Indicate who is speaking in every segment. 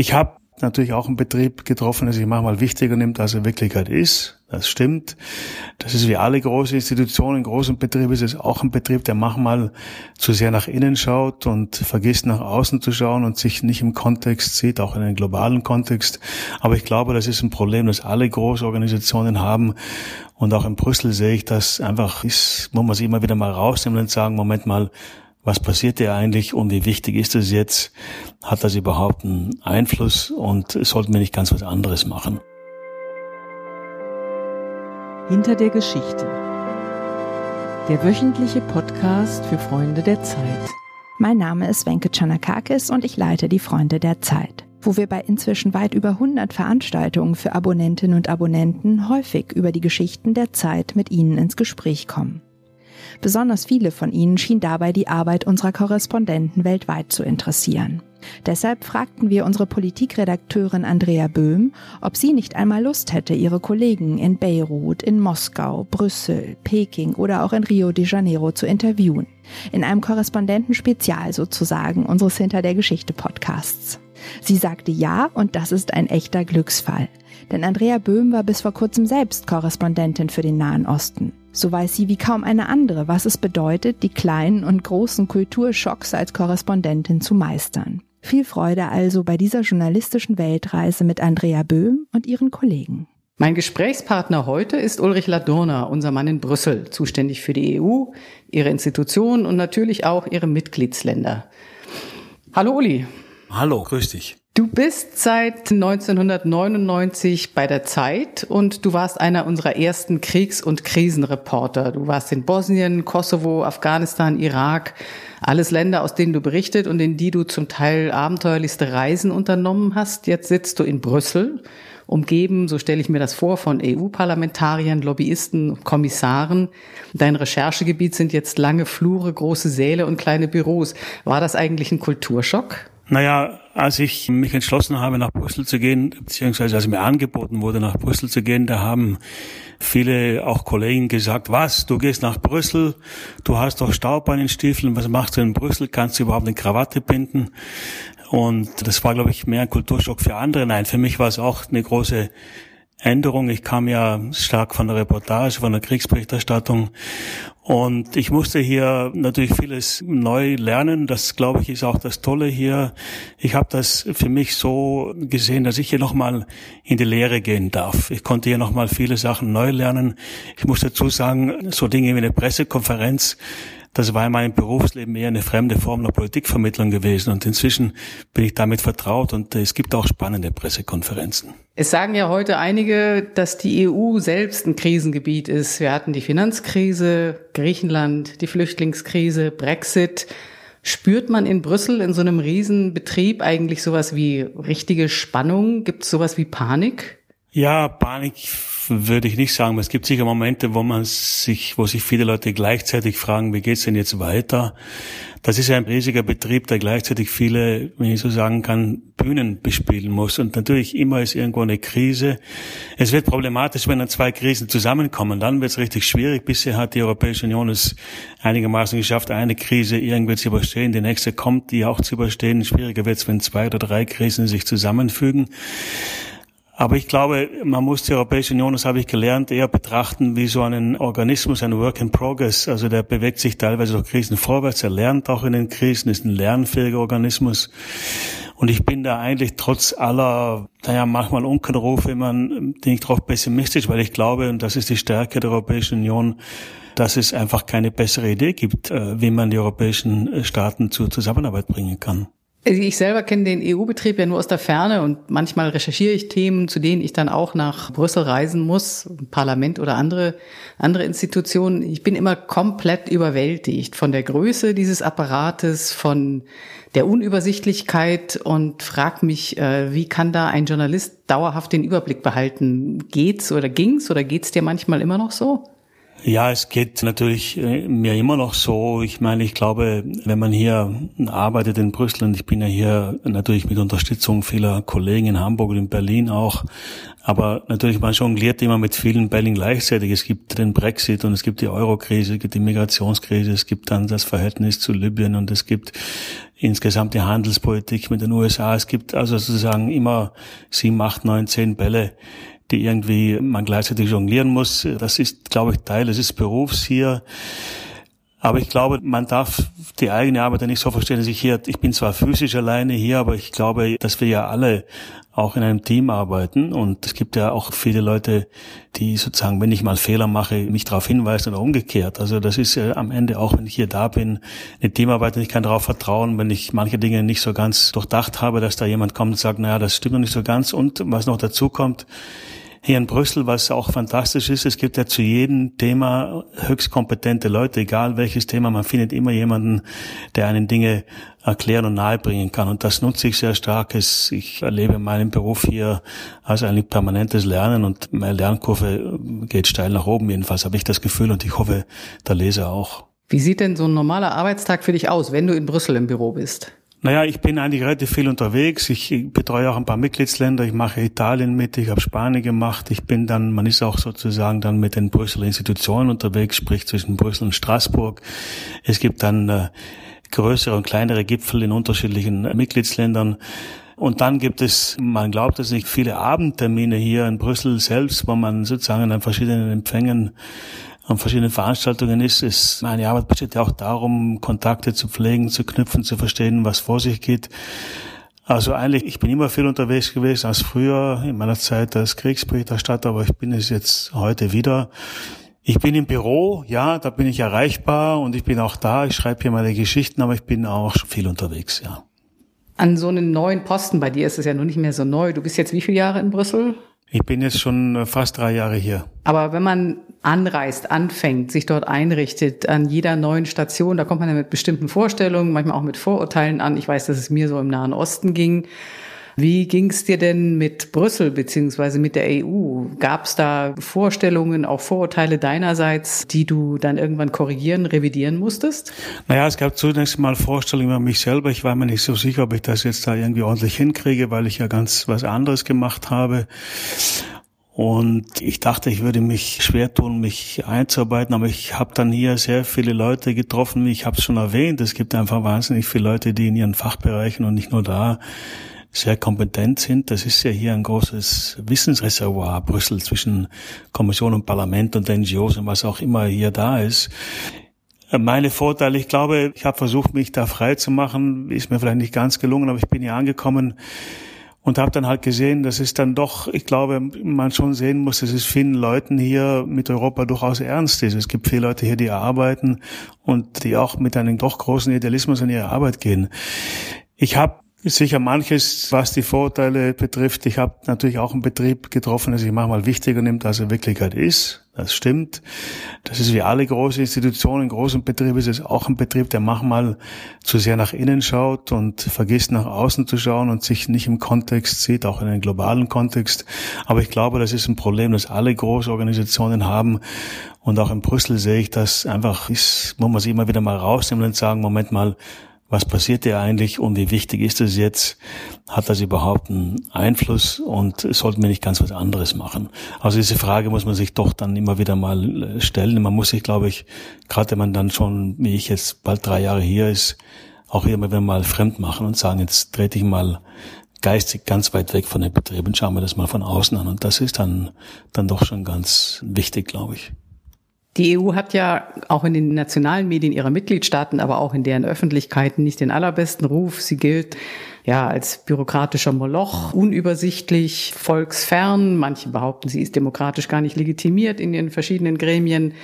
Speaker 1: Ich habe natürlich auch einen Betrieb getroffen, der sich manchmal wichtiger nimmt, als er in Wirklichkeit ist. Das stimmt. Das ist wie alle große Institutionen, großen Betriebe ist es auch ein Betrieb, der manchmal zu sehr nach innen schaut und vergisst nach außen zu schauen und sich nicht im Kontext sieht, auch in einem globalen Kontext. Aber ich glaube, das ist ein Problem, das alle Großorganisationen haben. Und auch in Brüssel sehe ich das einfach, ist, muss man sich immer wieder mal rausnehmen und sagen, Moment mal, was passiert hier eigentlich und wie wichtig ist es jetzt? Hat das überhaupt einen Einfluss und sollten wir nicht ganz was anderes machen?
Speaker 2: Hinter der Geschichte. Der wöchentliche Podcast für Freunde der Zeit.
Speaker 3: Mein Name ist Wenke Chanakakis und ich leite die Freunde der Zeit, wo wir bei inzwischen weit über 100 Veranstaltungen für Abonnentinnen und Abonnenten häufig über die Geschichten der Zeit mit ihnen ins Gespräch kommen. Besonders viele von ihnen schien dabei die Arbeit unserer Korrespondenten weltweit zu interessieren. Deshalb fragten wir unsere Politikredakteurin Andrea Böhm, ob sie nicht einmal Lust hätte, ihre Kollegen in Beirut, in Moskau, Brüssel, Peking oder auch in Rio de Janeiro zu interviewen. In einem Korrespondentenspezial sozusagen unseres Hinter der Geschichte Podcasts. Sie sagte ja und das ist ein echter Glücksfall. Denn Andrea Böhm war bis vor kurzem selbst Korrespondentin für den Nahen Osten. So weiß sie wie kaum eine andere, was es bedeutet, die kleinen und großen Kulturschocks als Korrespondentin zu meistern. Viel Freude also bei dieser journalistischen Weltreise mit Andrea Böhm und ihren Kollegen.
Speaker 2: Mein Gesprächspartner heute ist Ulrich Ladurner, unser Mann in Brüssel, zuständig für die EU, ihre Institutionen und natürlich auch ihre Mitgliedsländer. Hallo Uli.
Speaker 1: Hallo, grüß dich.
Speaker 2: Du bist seit 1999 bei der Zeit und du warst einer unserer ersten Kriegs- und Krisenreporter. Du warst in Bosnien, Kosovo, Afghanistan, Irak, alles Länder, aus denen du berichtet und in die du zum Teil abenteuerlichste Reisen unternommen hast. Jetzt sitzt du in Brüssel, umgeben, so stelle ich mir das vor, von EU-Parlamentariern, Lobbyisten, Kommissaren. Dein Recherchegebiet sind jetzt lange Flure, große Säle und kleine Büros. War das eigentlich ein Kulturschock?
Speaker 1: Naja, als ich mich entschlossen habe, nach Brüssel zu gehen, beziehungsweise als mir angeboten wurde, nach Brüssel zu gehen, da haben viele auch Kollegen gesagt, was, du gehst nach Brüssel, du hast doch Staub an den Stiefeln, was machst du in Brüssel, kannst du überhaupt eine Krawatte binden? Und das war, glaube ich, mehr ein Kulturschock für andere. Nein, für mich war es auch eine große Änderung. Ich kam ja stark von der Reportage, von der Kriegsberichterstattung und ich musste hier natürlich vieles neu lernen. Das, glaube ich, ist auch das Tolle hier. Ich habe das für mich so gesehen, dass ich hier nochmal in die Lehre gehen darf. Ich konnte hier nochmal viele Sachen neu lernen. Ich muss dazu sagen, so Dinge wie eine Pressekonferenz, das war in meinem Berufsleben eher eine fremde Form der Politikvermittlung gewesen. Und inzwischen bin ich damit vertraut und es gibt auch spannende Pressekonferenzen.
Speaker 2: Es sagen ja heute einige, dass die EU selbst ein Krisengebiet ist. Wir hatten die Finanzkrise, Griechenland, die Flüchtlingskrise, Brexit. Spürt man in Brüssel in so einem Riesenbetrieb eigentlich sowas wie richtige Spannung? Gibt es sowas wie Panik?
Speaker 1: Ja, Panik würde ich nicht sagen. Es gibt sicher Momente, wo man sich, wo sich viele Leute gleichzeitig fragen, wie geht's denn jetzt weiter? Das ist ja ein riesiger Betrieb, der gleichzeitig viele, wenn ich so sagen kann, Bühnen bespielen muss. Und natürlich immer ist irgendwo eine Krise. Es wird problematisch, wenn dann zwei Krisen zusammenkommen. Dann wird es richtig schwierig. Bisher hat die Europäische Union es einigermaßen geschafft, eine Krise irgendwie zu überstehen. Die nächste kommt, die auch zu überstehen. Schwieriger wird es, wenn zwei oder drei Krisen sich zusammenfügen. Aber ich glaube, man muss die Europäische Union, das habe ich gelernt, eher betrachten wie so einen Organismus, ein Work in Progress. Also der bewegt sich teilweise durch Krisen vorwärts, er lernt auch in den Krisen, ist ein lernfähiger Organismus. Und ich bin da eigentlich trotz aller, naja, manchmal Unkenrufe, man, bin ich drauf pessimistisch, weil ich glaube, und das ist die Stärke der Europäischen Union, dass es einfach keine bessere Idee gibt, äh, wie man die europäischen Staaten zur Zusammenarbeit bringen kann.
Speaker 2: Also ich selber kenne den EU-Betrieb ja nur aus der Ferne und manchmal recherchiere ich Themen, zu denen ich dann auch nach Brüssel reisen muss, Parlament oder andere, andere Institutionen. Ich bin immer komplett überwältigt von der Größe dieses Apparates, von der Unübersichtlichkeit und frag mich, äh, wie kann da ein Journalist dauerhaft den Überblick behalten? Geht's oder ging's oder geht's dir manchmal immer noch so?
Speaker 1: Ja, es geht natürlich äh, mir immer noch so. Ich meine, ich glaube, wenn man hier arbeitet in Brüssel, und ich bin ja hier natürlich mit Unterstützung vieler Kollegen in Hamburg und in Berlin auch, aber natürlich man jongliert immer mit vielen Bällen gleichzeitig. Es gibt den Brexit und es gibt die Eurokrise, es gibt die Migrationskrise, es gibt dann das Verhältnis zu Libyen und es gibt insgesamt die Handelspolitik mit den USA. Es gibt also sozusagen immer sieben, acht, neun, zehn Bälle, die irgendwie man gleichzeitig jonglieren muss. Das ist, glaube ich, Teil des Berufs hier. Aber ich glaube, man darf die eigene Arbeit nicht so verstehen, dass ich hier, ich bin zwar physisch alleine hier, aber ich glaube, dass wir ja alle auch in einem Team arbeiten. Und es gibt ja auch viele Leute, die sozusagen, wenn ich mal Fehler mache, mich darauf hinweisen oder umgekehrt. Also das ist ja am Ende auch, wenn ich hier da bin, eine Teamarbeit und ich kann darauf vertrauen, wenn ich manche Dinge nicht so ganz durchdacht habe, dass da jemand kommt und sagt, naja, das stimmt noch nicht so ganz. Und was noch dazu kommt, hier in Brüssel, was auch fantastisch ist, es gibt ja zu jedem Thema höchst kompetente Leute, egal welches Thema, man findet immer jemanden, der einen Dinge erklären und nahebringen kann. Und das nutze ich sehr stark. Ich erlebe meinen Beruf hier als eigentlich permanentes Lernen und meine Lernkurve geht steil nach oben. Jedenfalls habe ich das Gefühl und ich hoffe, der Leser auch.
Speaker 2: Wie sieht denn so ein normaler Arbeitstag für dich aus, wenn du in Brüssel im Büro bist?
Speaker 1: Naja, ich bin eigentlich relativ viel unterwegs. Ich betreue auch ein paar Mitgliedsländer. Ich mache Italien mit, ich habe Spanien gemacht. Ich bin dann, man ist auch sozusagen dann mit den Brüsseler Institutionen unterwegs, sprich zwischen Brüssel und Straßburg. Es gibt dann äh, größere und kleinere Gipfel in unterschiedlichen Mitgliedsländern. Und dann gibt es, man glaubt es nicht, viele Abendtermine hier in Brüssel selbst, wo man sozusagen an verschiedenen Empfängen an verschiedenen Veranstaltungen ist, ist meine Arbeit besteht ja auch darum, Kontakte zu pflegen, zu knüpfen, zu verstehen, was vor sich geht. Also eigentlich, ich bin immer viel unterwegs gewesen als früher in meiner Zeit als Kriegsberichterstatter, aber ich bin es jetzt heute wieder. Ich bin im Büro, ja, da bin ich erreichbar und ich bin auch da. Ich schreibe hier meine Geschichten, aber ich bin auch viel unterwegs, ja.
Speaker 2: An so einem neuen Posten bei dir ist es ja noch nicht mehr so neu. Du bist jetzt wie viele Jahre in Brüssel?
Speaker 1: Ich bin jetzt schon äh, fast drei Jahre hier.
Speaker 2: Aber wenn man anreist, anfängt, sich dort einrichtet, an jeder neuen Station, da kommt man ja mit bestimmten Vorstellungen, manchmal auch mit Vorurteilen an. Ich weiß, dass es mir so im Nahen Osten ging. Wie ging es dir denn mit Brüssel beziehungsweise mit der EU? Gab es da Vorstellungen, auch Vorurteile deinerseits, die du dann irgendwann korrigieren, revidieren musstest?
Speaker 1: Naja, es gab zunächst mal Vorstellungen über mich selber. Ich war mir nicht so sicher, ob ich das jetzt da irgendwie ordentlich hinkriege, weil ich ja ganz was anderes gemacht habe. Und ich dachte, ich würde mich schwer tun, mich einzuarbeiten, aber ich habe dann hier sehr viele Leute getroffen. Ich habe es schon erwähnt, es gibt einfach wahnsinnig viele Leute, die in ihren Fachbereichen und nicht nur da sehr kompetent sind. Das ist ja hier ein großes Wissensreservoir, Brüssel, zwischen Kommission und Parlament und NGOs und was auch immer hier da ist. Meine Vorteile, ich glaube, ich habe versucht, mich da frei zu machen, ist mir vielleicht nicht ganz gelungen, aber ich bin hier angekommen und habe dann halt gesehen, dass es dann doch, ich glaube, man schon sehen muss, dass es vielen Leuten hier mit Europa durchaus ernst ist. Es gibt viele Leute hier, die arbeiten und die auch mit einem doch großen Idealismus an ihre Arbeit gehen. Ich habe Sicher manches, was die Vorteile betrifft. Ich habe natürlich auch einen Betrieb getroffen, der sich manchmal wichtiger nimmt, als er Wirklichkeit ist. Das stimmt. Das ist wie alle große Institutionen. In großen Betrieben ist es auch ein Betrieb, der manchmal zu sehr nach innen schaut und vergisst nach außen zu schauen und sich nicht im Kontext sieht, auch in einem globalen Kontext. Aber ich glaube, das ist ein Problem, das alle große Organisationen haben. Und auch in Brüssel sehe ich das einfach, ist, muss man sich immer wieder mal rausnehmen und sagen, Moment mal, was passiert hier eigentlich und wie wichtig ist es jetzt? Hat das überhaupt einen Einfluss und sollten wir nicht ganz was anderes machen? Also diese Frage muss man sich doch dann immer wieder mal äh, stellen. Man muss sich, glaube ich, gerade wenn man dann schon, wie ich jetzt bald drei Jahre hier ist, auch immer wieder mal fremd machen und sagen, jetzt trete ich mal geistig ganz weit weg von den Betrieben schauen wir das mal von außen an. Und das ist dann, dann doch schon ganz wichtig, glaube ich.
Speaker 2: Die EU hat ja auch in den nationalen Medien ihrer Mitgliedstaaten, aber auch in deren Öffentlichkeiten nicht den allerbesten Ruf. Sie gilt ja als bürokratischer Moloch, unübersichtlich, volksfern. Manche behaupten, sie ist demokratisch gar nicht legitimiert in den verschiedenen Gremien.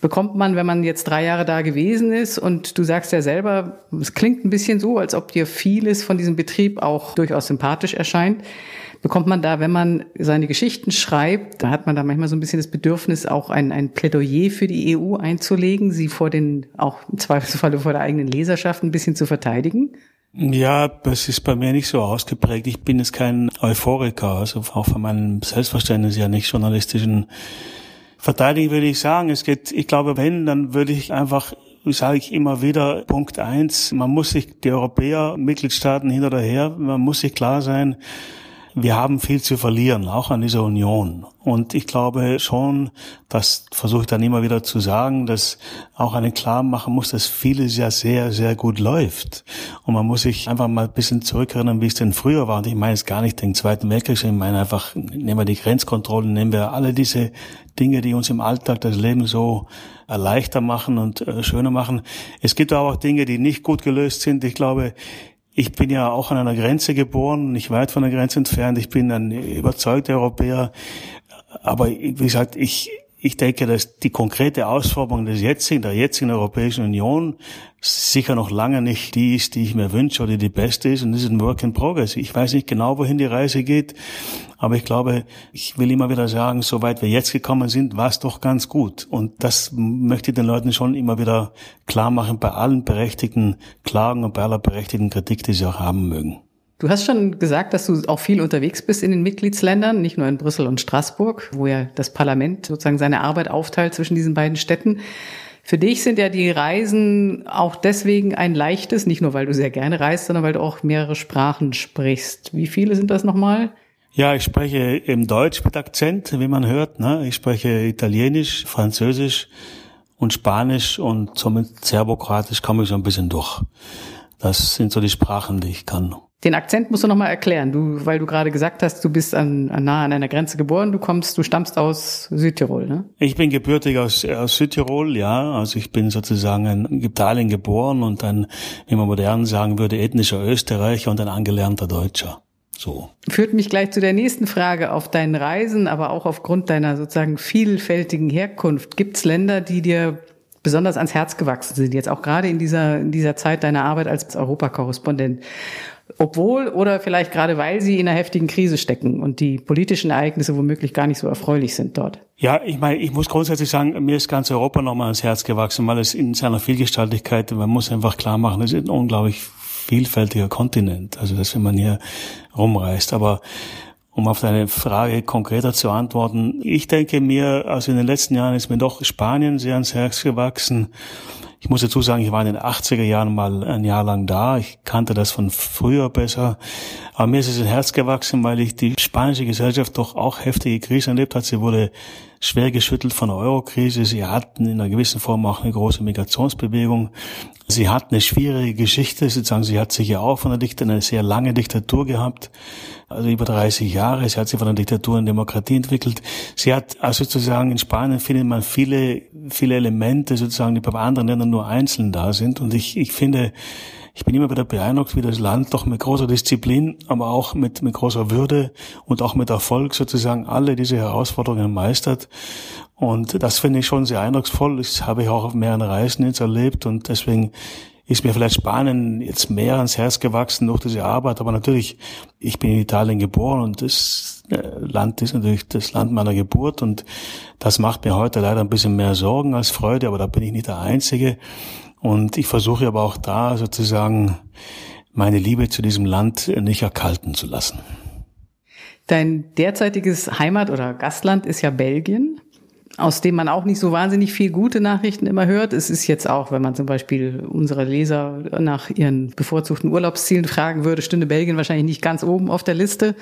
Speaker 2: Bekommt man, wenn man jetzt drei Jahre da gewesen ist und du sagst ja selber, es klingt ein bisschen so, als ob dir vieles von diesem Betrieb auch durchaus sympathisch erscheint bekommt man da, wenn man seine Geschichten schreibt, da hat man da manchmal so ein bisschen das Bedürfnis, auch ein, ein Plädoyer für die EU einzulegen, sie vor den, auch im Zweifelsfalle vor der eigenen Leserschaft ein bisschen zu verteidigen?
Speaker 1: Ja, das ist bei mir nicht so ausgeprägt. Ich bin jetzt kein Euphoriker, also auch von meinem Selbstverständnis ja nicht journalistischen Verteidigen würde ich sagen, es geht, ich glaube, wenn, dann würde ich einfach sage ich immer wieder, Punkt eins, man muss sich, die Europäer, Mitgliedstaaten hin oder her, man muss sich klar sein, wir haben viel zu verlieren, auch an dieser Union. Und ich glaube schon, das versuche ich dann immer wieder zu sagen, dass auch einen klar machen muss, dass vieles ja sehr, sehr gut läuft. Und man muss sich einfach mal ein bisschen zurückerinnern, wie es denn früher war. Und ich meine jetzt gar nicht den Zweiten Weltkrieg, ich meine einfach, nehmen wir die Grenzkontrollen, nehmen wir alle diese Dinge, die uns im Alltag das Leben so leichter machen und äh, schöner machen. Es gibt aber auch Dinge, die nicht gut gelöst sind. Ich glaube, ich bin ja auch an einer Grenze geboren, nicht weit von der Grenze entfernt. Ich bin ein überzeugter Europäer. Aber wie gesagt, ich, ich denke, dass die konkrete Ausformung des jetzigen, der jetzigen Europäischen Union sicher noch lange nicht die ist, die ich mir wünsche oder die beste ist. Und das ist ein Work in Progress. Ich weiß nicht genau, wohin die Reise geht, aber ich glaube, ich will immer wieder sagen, soweit wir jetzt gekommen sind, war es doch ganz gut. Und das möchte ich den Leuten schon immer wieder klar machen, bei allen berechtigten Klagen und bei aller berechtigten Kritik, die sie auch haben mögen.
Speaker 2: Du hast schon gesagt, dass du auch viel unterwegs bist in den Mitgliedsländern, nicht nur in Brüssel und Straßburg, wo ja das Parlament sozusagen seine Arbeit aufteilt zwischen diesen beiden Städten. Für dich sind ja die Reisen auch deswegen ein leichtes, nicht nur weil du sehr gerne reist, sondern weil du auch mehrere Sprachen sprichst. Wie viele sind das nochmal?
Speaker 1: Ja, ich spreche im Deutsch mit Akzent, wie man hört. Ne? Ich spreche Italienisch, Französisch und Spanisch und somit Serbokratisch komme ich so ein bisschen durch. Das sind so die Sprachen, die ich kann.
Speaker 2: Den Akzent musst du nochmal erklären, du, weil du gerade gesagt hast, du bist an, an, nah an einer Grenze geboren, du kommst, du stammst aus Südtirol, ne?
Speaker 1: Ich bin gebürtig aus, aus Südtirol, ja. Also ich bin sozusagen in Italien geboren und ein, wie man modern sagen würde, ethnischer Österreicher und ein angelernter Deutscher. So.
Speaker 2: Führt mich gleich zu der nächsten Frage auf deinen Reisen, aber auch aufgrund deiner sozusagen vielfältigen Herkunft. Gibt es Länder, die dir besonders ans Herz gewachsen sind, jetzt auch gerade in dieser, in dieser Zeit deiner Arbeit als Europakorrespondent? Obwohl oder vielleicht gerade weil sie in einer heftigen Krise stecken und die politischen Ereignisse womöglich gar nicht so erfreulich sind dort.
Speaker 1: Ja, ich meine, ich muss grundsätzlich sagen, mir ist ganz Europa nochmal ans Herz gewachsen, weil es in seiner Vielgestaltigkeit, man muss einfach klar machen, es ist ein unglaublich vielfältiger Kontinent, also dass wenn man hier rumreist, aber um auf deine Frage konkreter zu antworten, ich denke mir, also in den letzten Jahren ist mir doch Spanien sehr ans Herz gewachsen. Ich muss dazu sagen, ich war in den 80er Jahren mal ein Jahr lang da. Ich kannte das von früher besser. Aber mir ist es ins Herz gewachsen, weil ich die spanische Gesellschaft doch auch heftige Krisen erlebt hat. Sie wurde schwer geschüttelt von der Eurokrise. Sie hatten in einer gewissen Form auch eine große Migrationsbewegung. Sie hat eine schwierige Geschichte, sozusagen. Sie hat sich ja auch von der Diktatur, eine sehr lange Diktatur gehabt, also über 30 Jahre. Sie hat sich von der Diktatur in Demokratie entwickelt. Sie hat, also sozusagen in Spanien findet man viele, viele Elemente sozusagen, die bei anderen Ländern nur einzeln da sind. Und ich, ich finde, ich bin immer wieder beeindruckt, wie das Land doch mit großer Disziplin, aber auch mit, mit großer Würde und auch mit Erfolg sozusagen alle diese Herausforderungen meistert. Und das finde ich schon sehr eindrucksvoll. Das habe ich auch auf mehreren Reisen jetzt erlebt und deswegen ist mir vielleicht Spanien jetzt mehr ans Herz gewachsen durch diese Arbeit. Aber natürlich, ich bin in Italien geboren und das äh, Land ist natürlich das Land meiner Geburt und das macht mir heute leider ein bisschen mehr Sorgen als Freude, aber da bin ich nicht der Einzige. Und ich versuche aber auch da sozusagen meine Liebe zu diesem Land nicht erkalten zu lassen.
Speaker 2: Dein derzeitiges Heimat- oder Gastland ist ja Belgien aus dem man auch nicht so wahnsinnig viel gute Nachrichten immer hört. Es ist jetzt auch, wenn man zum Beispiel unsere Leser nach ihren bevorzugten Urlaubszielen fragen würde, stünde Belgien wahrscheinlich nicht ganz oben auf der Liste.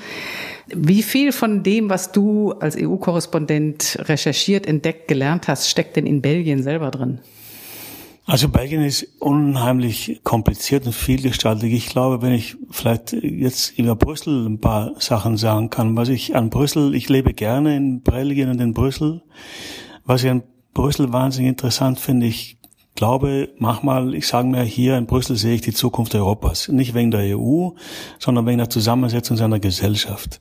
Speaker 2: Wie viel von dem, was du als EU-Korrespondent recherchiert, entdeckt, gelernt hast, steckt denn in Belgien selber drin?
Speaker 1: Also Belgien ist unheimlich kompliziert und vielgestaltig. Ich glaube, wenn ich vielleicht jetzt über Brüssel ein paar Sachen sagen kann, was ich an Brüssel, ich lebe gerne in Belgien und in Brüssel. Was ich an Brüssel wahnsinnig interessant finde, ich glaube, manchmal, ich sage mir, hier in Brüssel sehe ich die Zukunft Europas. Nicht wegen der EU, sondern wegen der Zusammensetzung seiner Gesellschaft.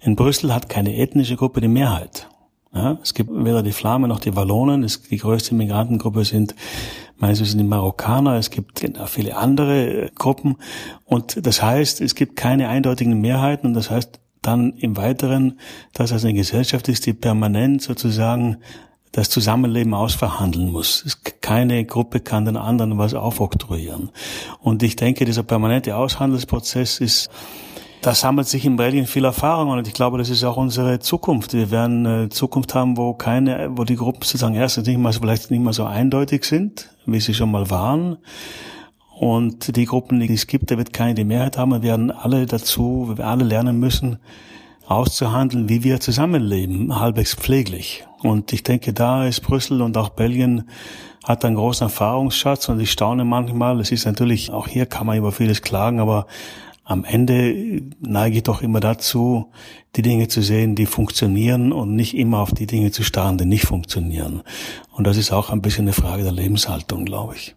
Speaker 1: In Brüssel hat keine ethnische Gruppe die Mehrheit. Ja, es gibt weder die Flamen noch die Wallonen. Es, die größte Migrantengruppe sind meistens sind die Marokkaner. Es gibt viele andere äh, Gruppen. Und das heißt, es gibt keine eindeutigen Mehrheiten. Und das heißt dann im Weiteren, dass es eine Gesellschaft ist, die permanent sozusagen das Zusammenleben ausverhandeln muss. Keine Gruppe kann den anderen was aufoktroyieren. Und ich denke, dieser permanente Aushandelsprozess ist da sammelt sich in Belgien viel Erfahrung und ich glaube, das ist auch unsere Zukunft. Wir werden eine Zukunft haben, wo keine, wo die Gruppen sozusagen erstens nicht mal, vielleicht nicht mal so eindeutig sind, wie sie schon mal waren. Und die Gruppen, die es gibt, da wird keine die Mehrheit haben. Wir werden alle dazu, wir alle lernen müssen, auszuhandeln, wie wir zusammenleben, halbwegs pfleglich. Und ich denke, da ist Brüssel und auch Belgien hat einen großen Erfahrungsschatz und ich staune manchmal, es ist natürlich, auch hier kann man über vieles klagen, aber am Ende neige ich doch immer dazu, die Dinge zu sehen, die funktionieren und nicht immer auf die Dinge zu starren, die nicht funktionieren. Und das ist auch ein bisschen eine Frage der Lebenshaltung, glaube ich.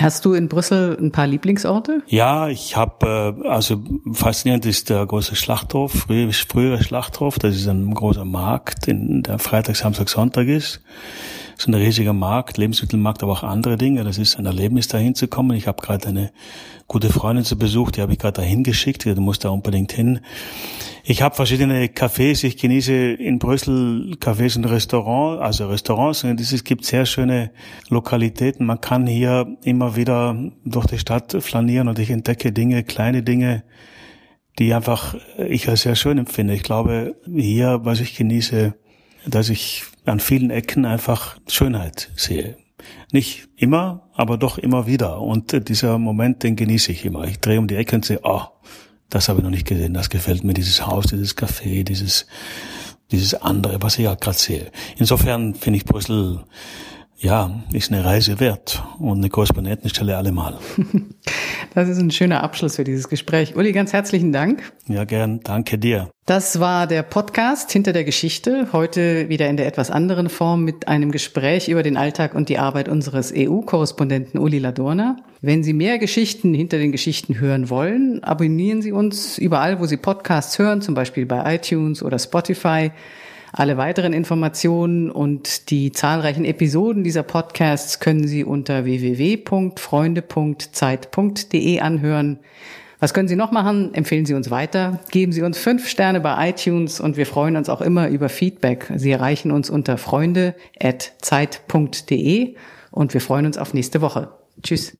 Speaker 2: Hast du in Brüssel ein paar Lieblingsorte?
Speaker 1: Ja, ich habe, äh, also faszinierend ist der große Schlachthof, frühere, frühere Schlachthof, das ist ein großer Markt, in der Freitag, Samstag, Sonntag ist. Ist ein riesiger Markt, Lebensmittelmarkt, aber auch andere Dinge. Das ist ein Erlebnis, dahin zu kommen. Ich habe gerade eine gute Freundin zu Besuch, die habe ich gerade dahin geschickt, die muss da unbedingt hin. Ich habe verschiedene Cafés, ich genieße in Brüssel Cafés und Restaurants, also Restaurants, und es gibt sehr schöne Lokalitäten. Man kann hier immer wieder durch die Stadt flanieren und ich entdecke Dinge, kleine Dinge, die einfach ich als sehr schön empfinde. Ich glaube, hier, was ich genieße, dass ich an vielen Ecken einfach Schönheit sehe. Nicht immer, aber doch immer wieder. Und dieser Moment, den genieße ich immer. Ich drehe um die Ecke und sehe, oh, das habe ich noch nicht gesehen, das gefällt mir, dieses Haus, dieses Café, dieses, dieses andere, was ich ja gerade sehe. Insofern finde ich Brüssel, ja, ist eine Reise wert und eine Korrespondentenstelle allemal.
Speaker 2: Das ist ein schöner Abschluss für dieses Gespräch. Uli, ganz herzlichen Dank.
Speaker 1: Ja, gern. Danke dir.
Speaker 2: Das war der Podcast hinter der Geschichte. Heute wieder in der etwas anderen Form mit einem Gespräch über den Alltag und die Arbeit unseres EU-Korrespondenten Uli Ladurna. Wenn Sie mehr Geschichten hinter den Geschichten hören wollen, abonnieren Sie uns überall, wo Sie Podcasts hören, zum Beispiel bei iTunes oder Spotify. Alle weiteren Informationen und die zahlreichen Episoden dieser Podcasts können Sie unter www.freunde.zeit.de anhören. Was können Sie noch machen? Empfehlen Sie uns weiter. Geben Sie uns fünf Sterne bei iTunes und wir freuen uns auch immer über Feedback. Sie erreichen uns unter freunde.zeit.de und wir freuen uns auf nächste Woche. Tschüss.